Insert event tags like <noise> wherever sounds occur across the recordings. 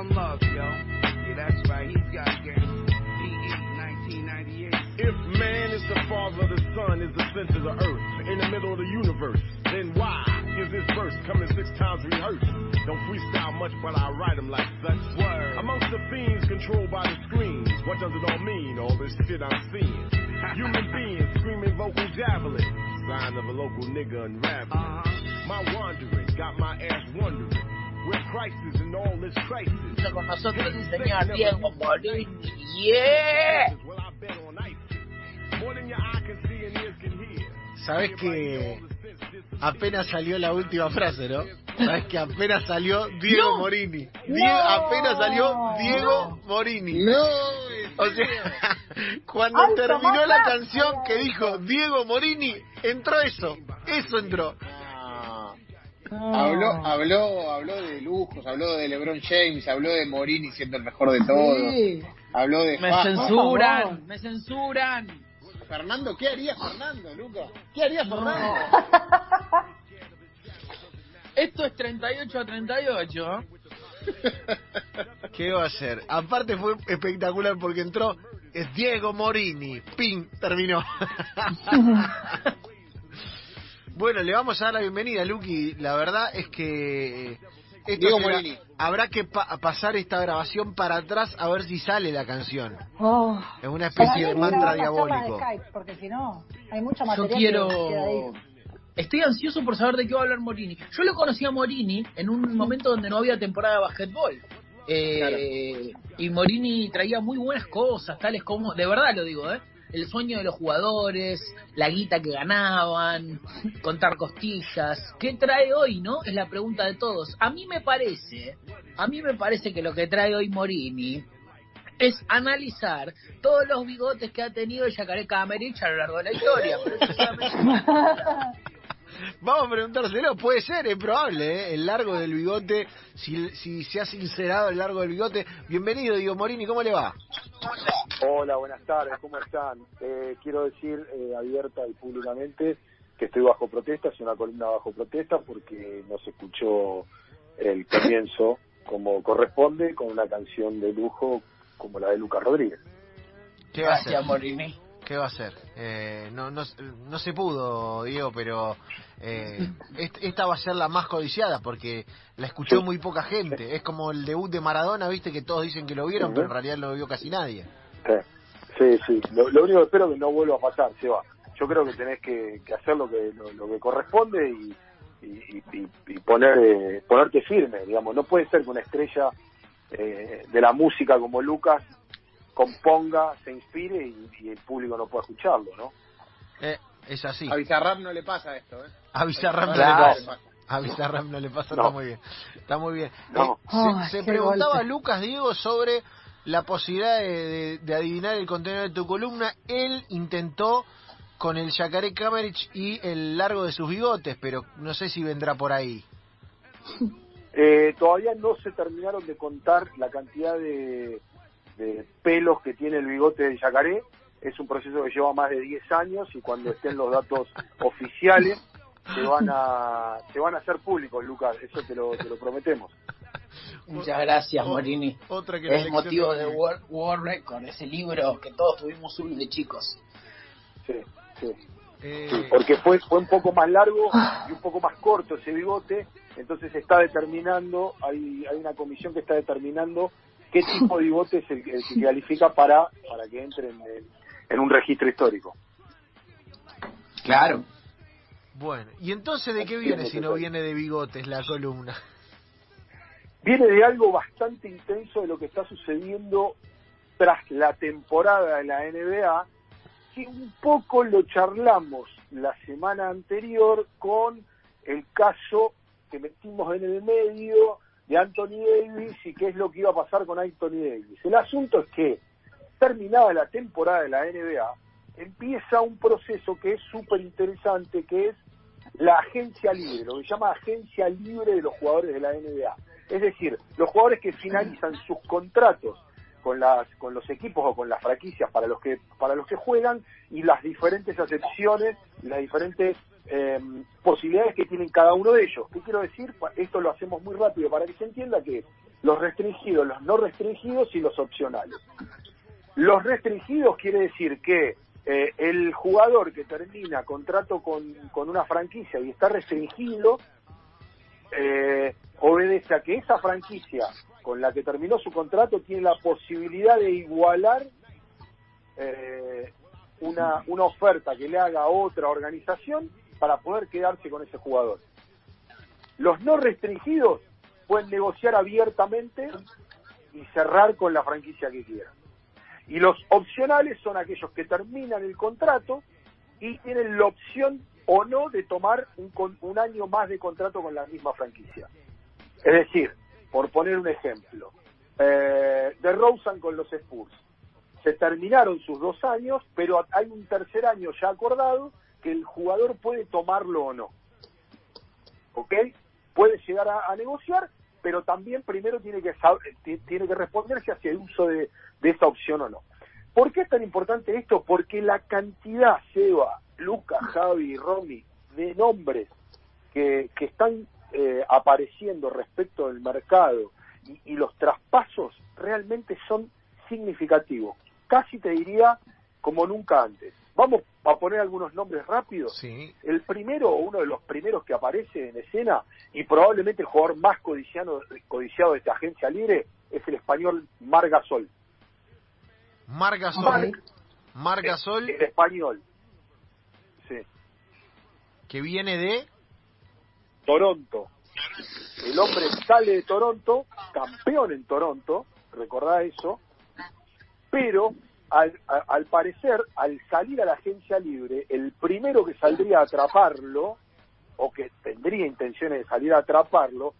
one love, yo. Yeah, that's right. He's got game. PE 1998. If man is the father, of the sun is the center of the earth, in the middle of the universe, then why is this verse coming six times rehearsed? Don't freestyle much, but I write them like such. Word. Amongst the fiends controlled by the screens, what does it all mean, all this shit I'm seeing? <laughs> Human beings screaming vocal javelin, sign of a local nigga unraveling. Uh-huh. My wandering got my ass wondering, Está con nosotros el señor Diego Morini. Yeah. Sabes que apenas salió la última frase, ¿no? Sabes que apenas salió Diego No. Morini. Die- apenas salió Diego Morini. No, O sea, <laughs> cuando Ay, terminó la canción que dijo Diego Morini, entró eso. Eso entró. No. Habló, habló, habló de lujos, habló de LeBron James, habló de Morini siendo el mejor de todos, Sí. habló de Me censuran, me censuran. Fernando, ¿qué haría Fernando, Luca? ¿Qué haría Fernando? <laughs> Esto es 38 a 38. <laughs> ¿Qué va a hacer? Aparte fue espectacular porque entró es Diego Morini. Ping, terminó. <laughs> bueno, le vamos a dar la bienvenida, Luqui. La verdad es que esto Diego será- Morini. habrá que pa- pasar esta grabación para atrás a ver si sale la canción. Oh. Es una especie de mantra diabólico. de Skype, porque si no, hay mucho Yo material que quiero. Estoy ansioso por saber de qué va a hablar Morini. Yo lo conocí a Morini en un momento donde no había temporada de basquetbol. Eh, Y Morini traía muy buenas cosas, tales como, de verdad lo digo, ¿eh? El sueño de los jugadores, la guita que ganaban, contar costillas. ¿Qué trae hoy, no? Es la pregunta de todos. A mí me parece, a mí me parece que lo que trae hoy Morini es analizar todos los bigotes que ha tenido el Yacaré Camerich a lo largo de la historia. Pero <laughs> Vamos a preguntárselo, puede ser, es probable, ¿eh? el largo del bigote, si, si se ha sincerado el largo del bigote. Bienvenido, Diego Morini, ¿cómo le va? Hola, buenas tardes, ¿cómo están? Eh, quiero decir eh, abierta y públicamente que estoy bajo protesta, es una columna bajo protesta porque no se escuchó el comienzo como corresponde con una canción de lujo como la de Lucas Rodríguez. ¿Qué va a Gracias, hacer? Morini. ¿Qué va a hacer? Eh, no, no, no se pudo, Diego, pero eh, est- esta va a ser la más codiciada porque la escuchó muy poca gente. Es como el debut de Maradona, viste que todos dicen que lo vieron, pero en realidad no lo vio casi nadie. Sí, sí, sí. Lo, lo único que espero es que no vuelva a pasar, Seba. Yo creo que tenés que, que hacer lo que lo, lo que corresponde y, y, y- y poner eh, ponerte firme, digamos. No puede ser que una estrella eh, de la música como Lucas componga, se inspire y, y el público no pueda escucharlo, ¿no? Eh, es así. A Bizarrap no le pasa esto, ¿eh? A Bizarrap no Claro. le pasa. A Bizarrap no le pasa, No. está muy bien. Está muy bien. No. Eh, se preguntaba golpe. Lucas, Diego, sobre la posibilidad de, de- de adivinar el contenido de tu columna. Él intentó con el Yacaré Camerich y el largo de sus bigotes, pero no sé si vendrá por ahí. Eh, todavía no se terminaron de contar la cantidad de, de pelos que tiene el bigote del yacaré. Es un proceso que lleva más de 10 años y cuando estén los datos <laughs> oficiales se van a se van a hacer públicos, Lucas. Eso te lo, te lo prometemos. Muchas gracias, O- Morini. Otra que Es motivo de. World, World Record, ese libro que todos tuvimos uno de chicos. Sí, sí. Eh, Sí, porque fue fue un poco más largo y un poco más corto ese bigote, entonces se está determinando, hay, hay una comisión que está determinando qué tipo de bigote es el, que- el que califica para, para que entre en, en un registro histórico. Claro. Bueno, ¿y entonces de qué viene si no viene de bigotes la columna? Viene de algo bastante intenso de lo que está sucediendo tras la temporada de la NBA, que un poco lo charlamos la semana anterior con el caso que metimos en el medio de Anthony Davis y qué es lo que iba a pasar con Anthony Davis. El asunto es que, terminada la temporada de la NBA, empieza un proceso que es súper interesante, que es la agencia libre, lo que se llama agencia libre de los jugadores de la NBA. Es decir, los jugadores que finalizan sus contratos con las con los equipos o con las franquicias para los que para los que juegan y las diferentes acepciones las diferentes eh, posibilidades que tienen cada uno de ellos. ¿Qué quiero decir? Esto lo hacemos muy rápido para que se entienda que los restringidos, los no restringidos y los opcionales. Los restringidos quiere decir que eh, el jugador que termina contrato con, con una franquicia y está restringido, eh, obedece a que esa franquicia con la que terminó su contrato tiene la posibilidad de igualar eh, una, una oferta que le haga otra organización para poder quedarse con ese jugador. Los no restringidos pueden negociar abiertamente y cerrar con la franquicia que quieran. Y los opcionales son aquellos que terminan el contrato y tienen la opción o no de tomar un, un año más de contrato con la misma franquicia. Es decir, por poner un ejemplo, eh, de Rosen con los Spurs. Se terminaron sus dos años, pero hay un tercer año ya acordado que el jugador puede tomarlo o no. ¿Ok? Puede llegar a, negociar, pero también primero tiene que saber, tiene que responderse hacia el uso de, de esa opción o no. ¿Por qué es tan importante esto? Porque la cantidad, Seba, Lucas, Javi, Romy, de nombres que, que están eh, apareciendo respecto del mercado y, los traspasos realmente son significativos. Casi te diría como nunca antes. Vamos a poner algunos nombres rápidos. Sí. El primero, o uno de los primeros que aparece en escena, y probablemente el jugador más codiciado, codiciado de esta agencia libre, es el español Margasol. Margasol. Mar, Margasol. El, el español. Sí. Que viene de Toronto. El hombre sale de Toronto, campeón en Toronto, recordá eso, pero al, al, parecer, al salir a la agencia libre, el primero que saldría a atraparlo, o que tendría intenciones de salir a atraparlo,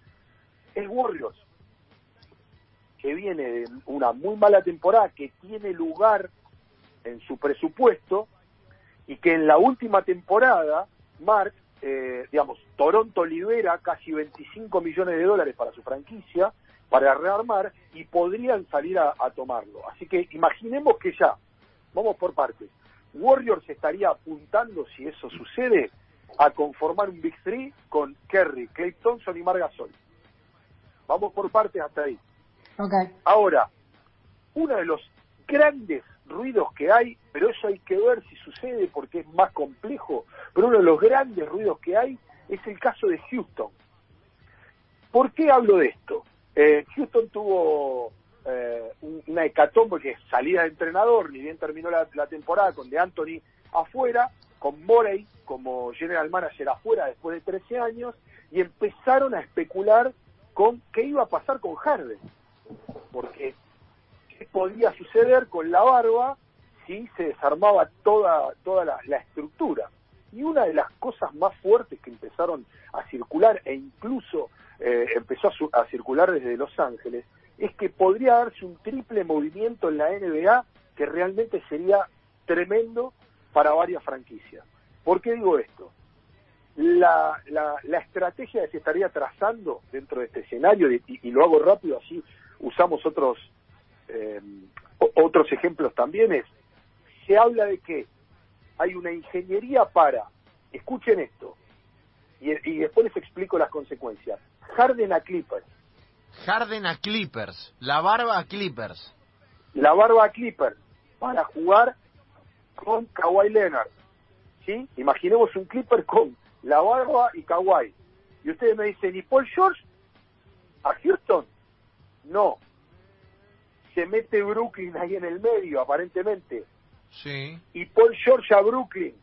es Warriors, que viene de una muy mala temporada, que tiene lugar en su presupuesto, y que en la última temporada, Mark, eh, digamos, Toronto libera casi 25 millones de dólares para su franquicia, para rearmar, y podrían salir a, a, tomarlo. Así que imaginemos que ya, vamos por partes, Warriors estaría apuntando, si eso sucede, a conformar un Big Three con Kerry, Clay Thompson y Margasol. Vamos por partes hasta ahí. Okay. Ahora, uno de los grandes ruidos que hay, pero eso hay que ver si sucede porque es más complejo, pero uno de los grandes ruidos que hay es el caso de Houston. ¿Por qué hablo de esto? Eh, Houston tuvo eh, una hecatombe que salida de entrenador, ni bien terminó la, temporada con De Anthony afuera, con Morey como general manager afuera después de 13 años, y empezaron a especular con qué iba a pasar con Harden. Porque qué podía suceder con la barba si se desarmaba toda, toda la estructura. Y una de las cosas más fuertes que empezaron a circular e incluso eh, empezó a, a, circular desde Los Ángeles, es que podría darse un triple movimiento en la NBA que realmente sería tremendo para varias franquicias. ¿Por qué digo esto? La, la, la estrategia que se estaría trazando dentro de este escenario, y, y lo hago rápido, así usamos otros, eh, otros ejemplos también, es, se habla de que hay una ingeniería para, escuchen esto, y, y después les explico las consecuencias, Harden a Clippers. Harden a Clippers, la barba a Clippers. La barba a Clippers, para jugar con Kawhi Leonard. ¿Sí? Imaginemos un Clipper con la barba y Kawhi. Y ustedes me dicen, ¿y Paul George? ¿A Houston? No. Se mete Brooklyn ahí en el medio, aparentemente. Sí. Y Paul George a Brooklyn.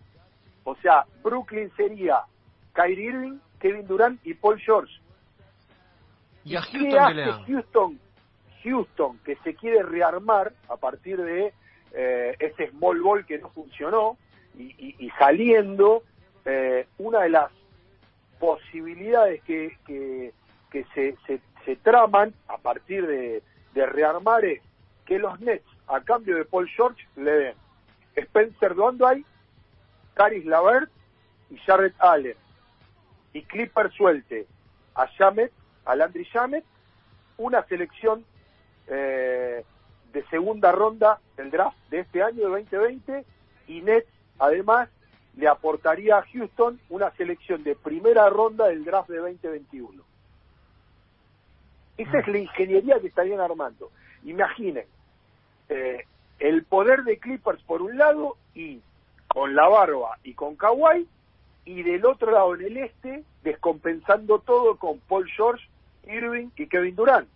O sea, Brooklyn sería Kyrie Irving, Kevin Durant y Paul George. ¿Y a ¿Qué Houston hace qué le dan? Houston? Houston, que se quiere rearmar a partir de eh, ese small ball que no funcionó y, y, y saliendo, eh, una de las posibilidades que, que, que se, se, se, traman a partir de, de, rearmar es que los Nets, a cambio de Paul George, le den Spencer Dondoy, Caris Lavert y Jarrett Allen. Y Clipper suelte a Jamet, a Landry Jamet, una selección eh, de segunda ronda del draft de este año de 2020 y Nets además le aportaría a Houston una selección de primera ronda del draft de 2021. Esa es la ingeniería que estarían armando. Imaginen, eh, el poder de Clippers por un lado y con la barba y con Kawhi, y del otro lado en el este, descompensando todo con Paul George, Irving y Kevin Durant.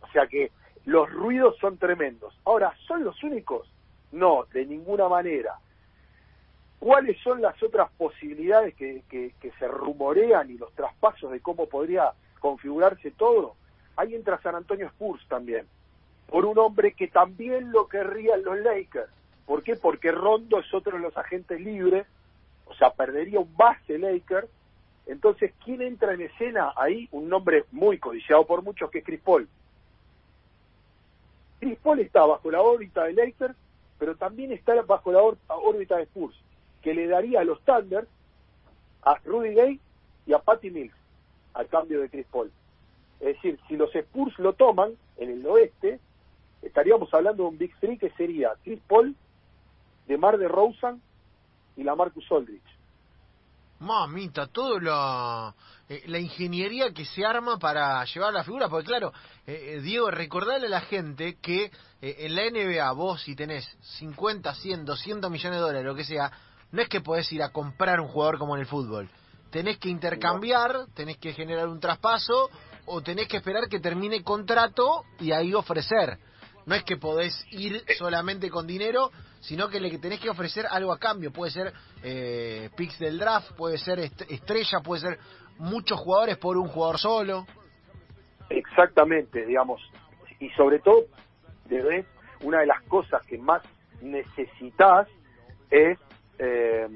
O sea que los ruidos son tremendos. Ahora, ¿son los únicos? No, de ninguna manera. ¿Cuáles son las otras posibilidades que, que, se rumorean y los traspasos de cómo podría configurarse todo? Ahí entra San Antonio Spurs también, por un hombre que también lo querrían los Lakers. ¿Por qué? Porque Rondo es otro de los agentes libres, o sea, perdería un base Lakers. Entonces, ¿quién entra en escena ahí? Un nombre muy codiciado por muchos, que es Chris Paul. Chris Paul está bajo la órbita de Lakers, pero también está bajo la ór- órbita de Spurs, que le daría a los Thunder a Rudy Gay y a Patty Mills al cambio de Chris Paul. Es decir, si los Spurs lo toman en el oeste, estaríamos hablando de un Big Three que sería Chris Paul, DeMar DeRozan y la Marcus Aldridge. Mamita, todo la, eh, la ingeniería que se arma para llevar la figura, porque claro, eh, eh, Diego, recordarle a la gente que eh, en la NBA vos si tenés 50, 100, 200 millones de dólares, lo que sea, no es que podés ir a comprar un jugador como en el fútbol. Tenés que intercambiar, tenés que generar un traspaso o tenés que esperar que termine contrato y ahí ofrecer. No es que podés ir solamente con dinero, sino que le tenés que ofrecer algo a cambio. Puede ser eh, picks del draft, puede ser est- estrella, puede ser muchos jugadores por un jugador solo. Exactamente, digamos. Y sobre todo, debes, una de las cosas que más necesitas es eh,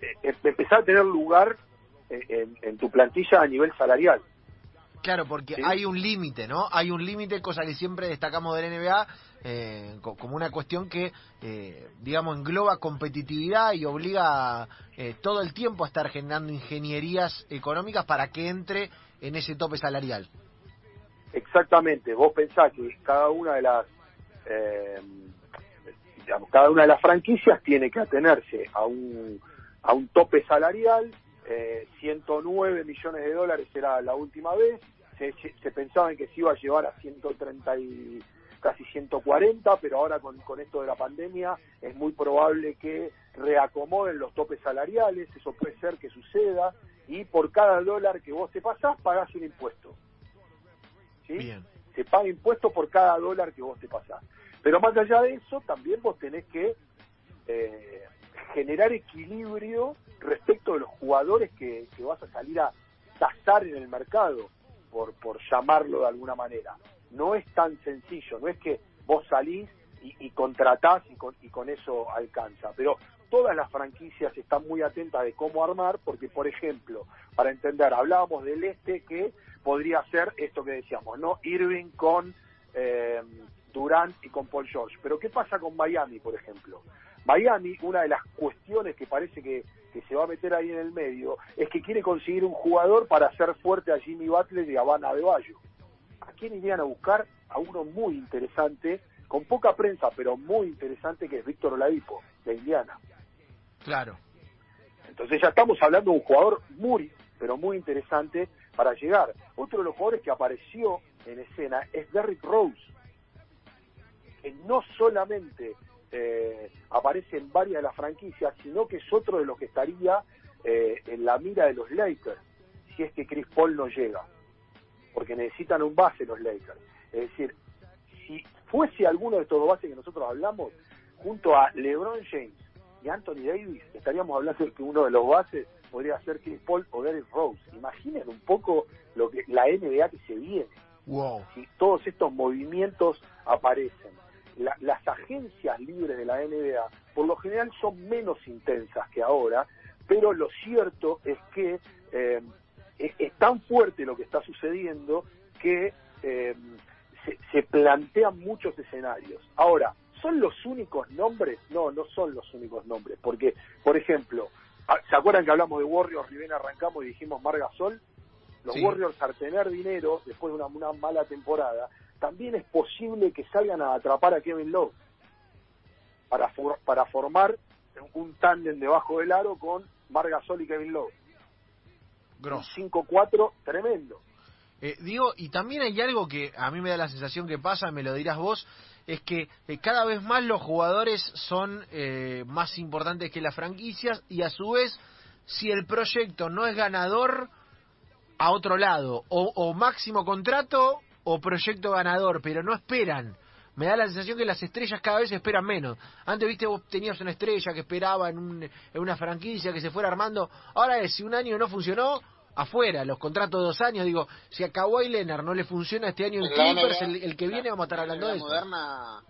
eh, empezar a tener lugar eh, en, en tu plantilla a nivel salarial. Claro, porque Sí. hay un límite, ¿no? Hay un límite, cosa que siempre destacamos del NBA, eh, co- como una cuestión que, eh, digamos, engloba competitividad y obliga eh, todo el tiempo a estar generando ingenierías económicas para que entre en ese tope salarial. Exactamente, vos pensás que cada una de las eh, digamos, cada una de las franquicias tiene que atenerse a un a un tope salarial, eh, 109 millones de dólares era la última vez, se, se pensaba en que se iba a llevar a 130 y casi 140, pero ahora con, con esto de la pandemia es muy probable que reacomoden los topes salariales, eso puede ser que suceda, y por cada dólar que vos te pasás pagás un impuesto. ¿sí? Bien. se paga impuesto por cada dólar que vos te pasás. Pero más allá de eso, también vos tenés que eh, generar equilibrio respecto de los jugadores que, que vas a salir a tasar en el mercado, por, por llamarlo de alguna manera. No es tan sencillo, no es que vos salís y, y contratás y con, y con eso alcanza, pero todas las franquicias están muy atentas de cómo armar, porque, por ejemplo, para entender, hablábamos del este que podría ser esto que decíamos, ¿no? Irving con eh, Durant y con Paul George. Pero ¿qué pasa con Miami, por ejemplo? Miami, una de las cuestiones que parece que, que se va a meter ahí en el medio, es que quiere conseguir un jugador para hacer fuerte a Jimmy Butler y a Van Adebayo. ¿A quién irían a buscar? A uno muy interesante, con poca prensa, pero muy interesante, que es Víctor Oladipo, de Indiana. Claro. Entonces ya estamos hablando de un jugador muy, pero muy interesante para llegar. Otro de los jugadores que apareció en escena es Derrick Rose, que no solamente eh, aparece en varias de las franquicias, sino que es otro de los que estaría eh, en la mira de los Lakers, si es que Chris Paul no llega, porque necesitan un base los Lakers. Es decir, si fuese alguno de estos dos bases que nosotros hablamos, junto a LeBron James y Anthony Davis, estaríamos hablando de que uno de los bases podría ser Chris Paul o Derrick Rose. Imaginen un poco lo que la NBA que se viene, Wow. si todos estos movimientos aparecen. La- las agencias libres de la NBA por lo general son menos intensas que ahora, pero lo cierto es que eh, es, es tan fuerte lo que está sucediendo que eh, se, se plantean muchos escenarios. Ahora, ¿son los únicos nombres? No, no son los únicos nombres, porque, por ejemplo, ah, ¿se acuerdan que hablamos de Warriors y bien arrancamos y dijimos Margasol? Los Sí. Warriors al tener dinero, después de una, una mala temporada, también es posible que salgan a atrapar a Kevin Love para, for- para formar un tándem debajo del aro con Margasol y Kevin Love. Grosso. Un 5-4 tremendo. Eh, digo, y también hay algo que a mí me da la sensación que pasa, me lo dirás vos, es que eh, cada vez más los jugadores son eh, más importantes que las franquicias y a su vez, si el proyecto no es ganador, a otro lado, o, o máximo contrato o proyecto ganador, pero no esperan. Me da la sensación que las estrellas cada vez esperan menos. Antes, viste, vos tenías una estrella que esperaba en, un, en una franquicia que se fuera armando. Ahora es, si un año no funcionó, afuera, los contratos de dos años, digo, si a Kawhi Leonard no le funciona este año en En la Clippers, NBA, el, el que viene vamos a estar hablando de la eso. moderna,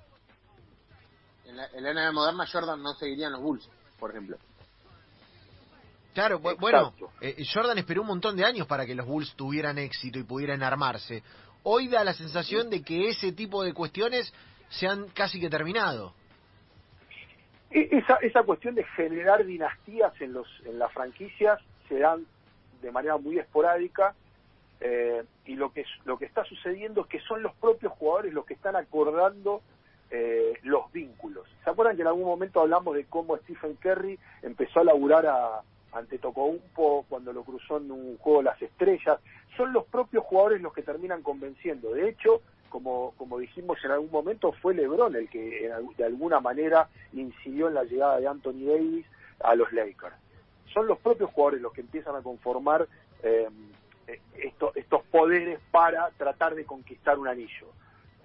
en la, en la NBA moderna Jordan no seguiría en los Bulls, por ejemplo. Claro, bu- bueno, eh, Jordan esperó un montón de años para que los Bulls tuvieran éxito y pudieran armarse. Hoy da la sensación de que ese tipo de cuestiones se han casi que terminado. E- Esa, esa cuestión de generar dinastías en, los, en las franquicias se dan de manera muy esporádica eh, y lo que, lo que está sucediendo es que son los propios jugadores los que están acordando eh, los vínculos. ¿Se acuerdan que en algún momento hablamos de cómo Stephen Curry empezó a laburar a, ante Tocompo cuando lo cruzó en un juego las estrellas? Son los propios jugadores los que terminan convenciendo. De hecho, como, como dijimos en algún momento, fue LeBron el que de alguna manera incidió en la llegada de Anthony Davis a los Lakers. Son los propios jugadores los que empiezan a conformar eh, esto- estos poderes para tratar de conquistar un anillo.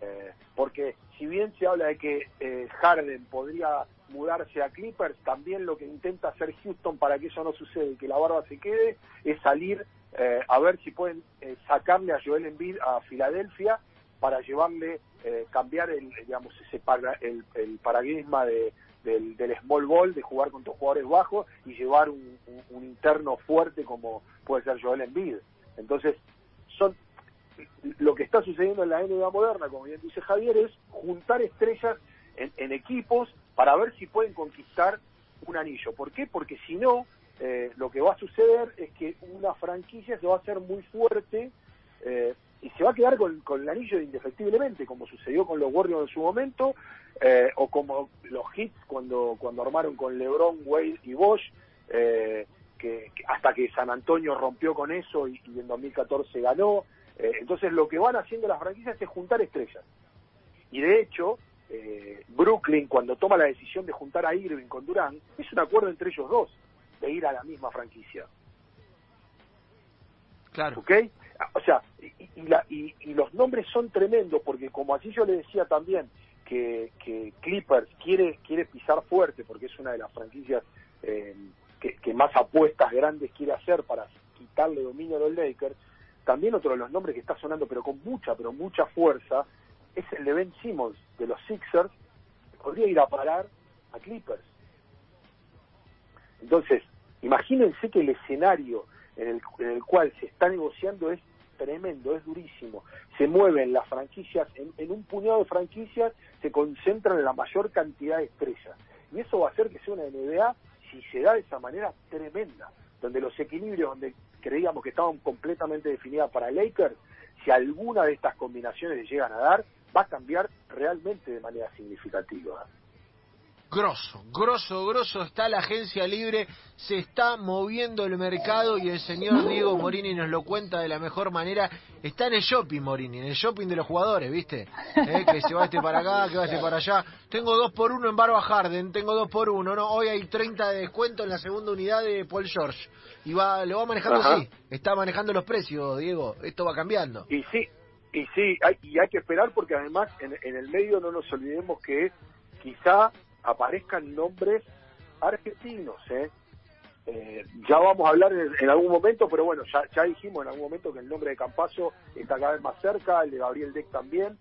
Eh, porque si bien se habla de que eh, Harden podría mudarse a Clippers, también lo que intenta hacer Houston para que eso no suceda y que la barba se quede es salir eh, a ver si pueden eh, sacarle a Joel Embiid a Filadelfia para llevarle, eh, cambiar el, digamos, ese para- el, paradigma de, del, small ball, de jugar con dos jugadores bajos y llevar un, un- un interno fuerte como puede ser Joel Embiid. Entonces, lo que está sucediendo en la NBA moderna, como bien dice Javier, es juntar estrellas en, en equipos para ver si pueden conquistar un anillo. ¿Por qué? Porque si no, eh, lo que va a suceder es que una franquicia se va a hacer muy fuerte eh, y se va a quedar con, el anillo indefectiblemente, como sucedió con los Warriors en su momento, eh, o como los Hits cuando, cuando armaron con LeBron, Wade y Bosch, eh, que, que hasta que San Antonio rompió con eso y, y en 2014 ganó. Eh, entonces lo que van haciendo las franquicias es juntar estrellas. Y de hecho, eh, Brooklyn cuando toma la decisión de juntar a Irving con Durán, es un acuerdo entre ellos dos de ir a la misma franquicia. Claro. ¿ok? O sea, y, y la- y- y los nombres son tremendos porque como así yo le decía también que, que Clippers quiere quiere pisar fuerte porque es una de las franquicias eh, que, que más apuestas grandes quiere hacer para quitarle dominio a los Lakers, también otro de los nombres que está sonando pero con mucha, pero mucha fuerza es el de Ben Simmons de los Sixers que podría ir a parar a Clippers. Entonces, imagínense que el escenario en el, en el cual se está negociando es tremendo, es durísimo. Se mueven las franquicias, en, en un puñado de franquicias se concentran la mayor cantidad de estrellas. Y eso va a hacer que sea una NBA, si se da de esa manera, tremenda. Donde los equilibrios, donde creíamos que estaban completamente definidas para Lakers, si alguna de estas combinaciones le llegan a dar, va a cambiar realmente de manera significativa. Grosso, grosso, grosso está la agencia libre, se está moviendo el mercado y el señor Diego Morini nos lo cuenta de la mejor manera. Está en el shopping, Morini, en el shopping de los jugadores, ¿viste? Eh, que se va este para acá, que va este para allá. Tengo dos por uno en Barba Harden, tengo dos por uno, ¿no? Hoy hay 30 de descuento en la segunda unidad de Paul George. Y va, lo va manejando Ajá. así, está manejando los precios, Diego, esto va cambiando. Y sí, y sí, hay, y hay que esperar porque además en, en el medio no nos olvidemos que quizá aparezcan nombres argentinos, ¿eh? Eh, ya vamos a hablar en, en algún momento, pero bueno, ya, ya dijimos en algún momento que el nombre de Campazo está cada vez más cerca, el de Gabriel Deck también.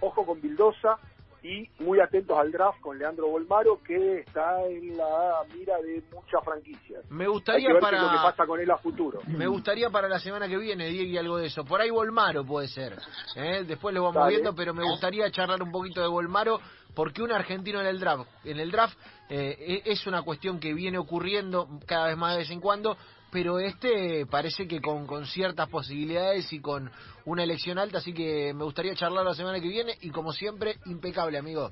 Ojo con Bildosa y muy atentos al draft con Leandro Bolmaro, que está en la mira de muchas franquicias. Me Hay que gustaría qué para... es lo que pasa con él a futuro. Me gustaría para la semana que viene, Diego, y algo de eso. Por ahí Volmaro puede ser. ¿eh? Después lo vamos Dale. viendo, pero me gustaría charlar un poquito de Volmaro, porque un argentino en el draft, en el draft eh, e, es una cuestión que viene ocurriendo cada vez más de vez en cuando, pero este parece que con, con ciertas posibilidades y con una elección alta, así que me gustaría charlar la semana que viene y como siempre, impecable amigo.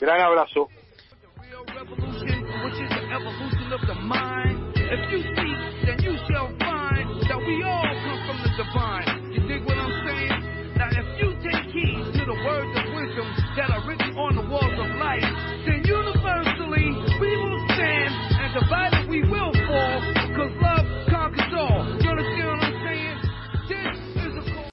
Gran abrazo.